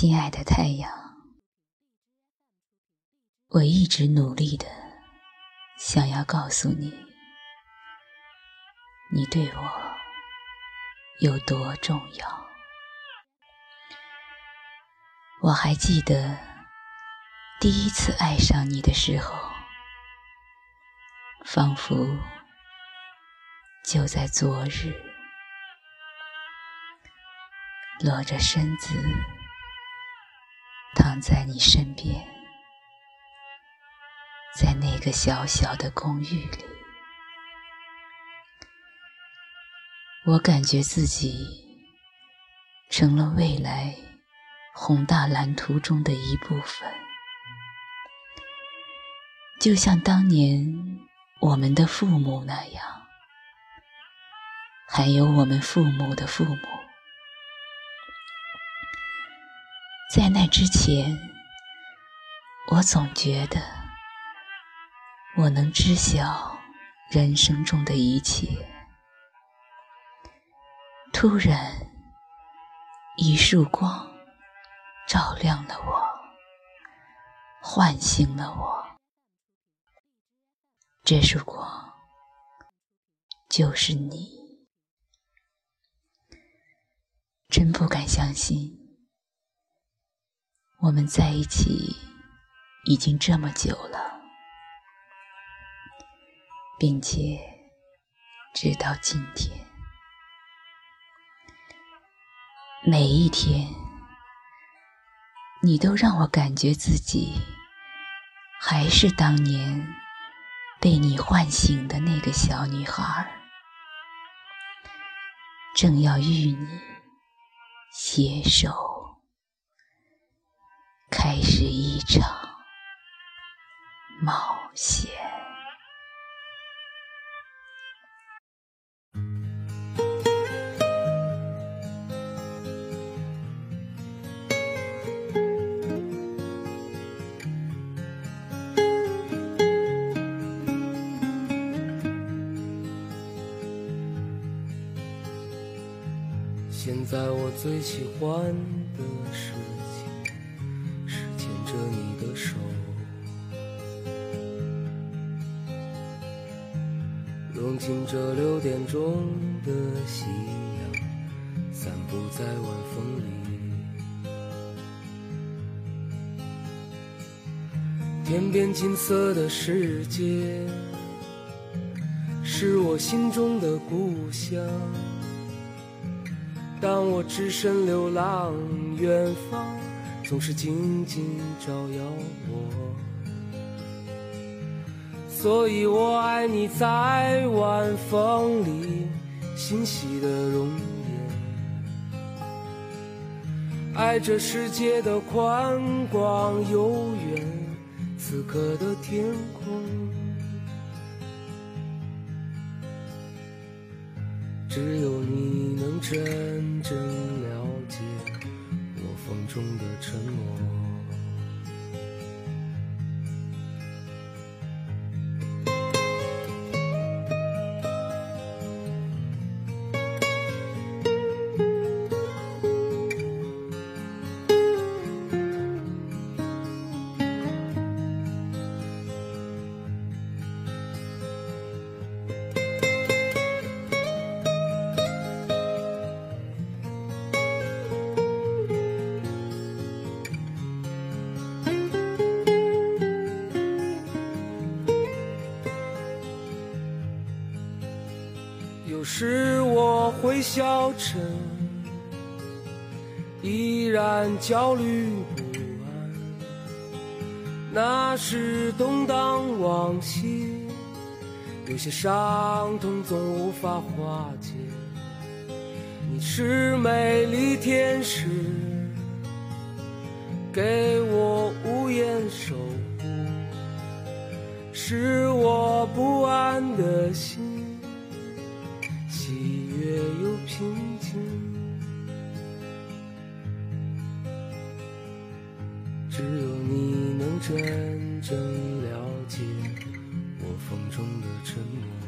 亲爱的太阳，我一直努力的想要告诉你，你对我有多重要。我还记得第一次爱上你的时候，仿佛就在昨日，裸着身子。躺在你身边，在那个小小的公寓里，我感觉自己成了未来宏大蓝图中的一部分，就像当年我们的父母那样，还有我们父母的父母。在那之前，我总觉得我能知晓人生中的一切。突然，一束光照亮了我，唤醒了我。这束光就是你，真不敢相信。我们在一起已经这么久了，并且直到今天，每一天，你都让我感觉自己还是当年被你唤醒的那个小女孩，正要与你携手。开始一场冒险。现在我最喜欢的事情。着你的手，融进这六点钟的夕阳，散步在晚风里。天边金色的世界，是我心中的故乡。当我只身流浪远方。总是静静照耀我，所以我爱你在晚风里欣喜的容颜，爱这世界的宽广悠远，此刻的天空，只有你能真正。中的沉默。有时我会消沉，依然焦虑不安。那是动荡往昔，有些伤痛总无法化解。你是美丽天使，给我无言守护，是我不安的心。轻轻。只有你能真正了解我风中的沉默。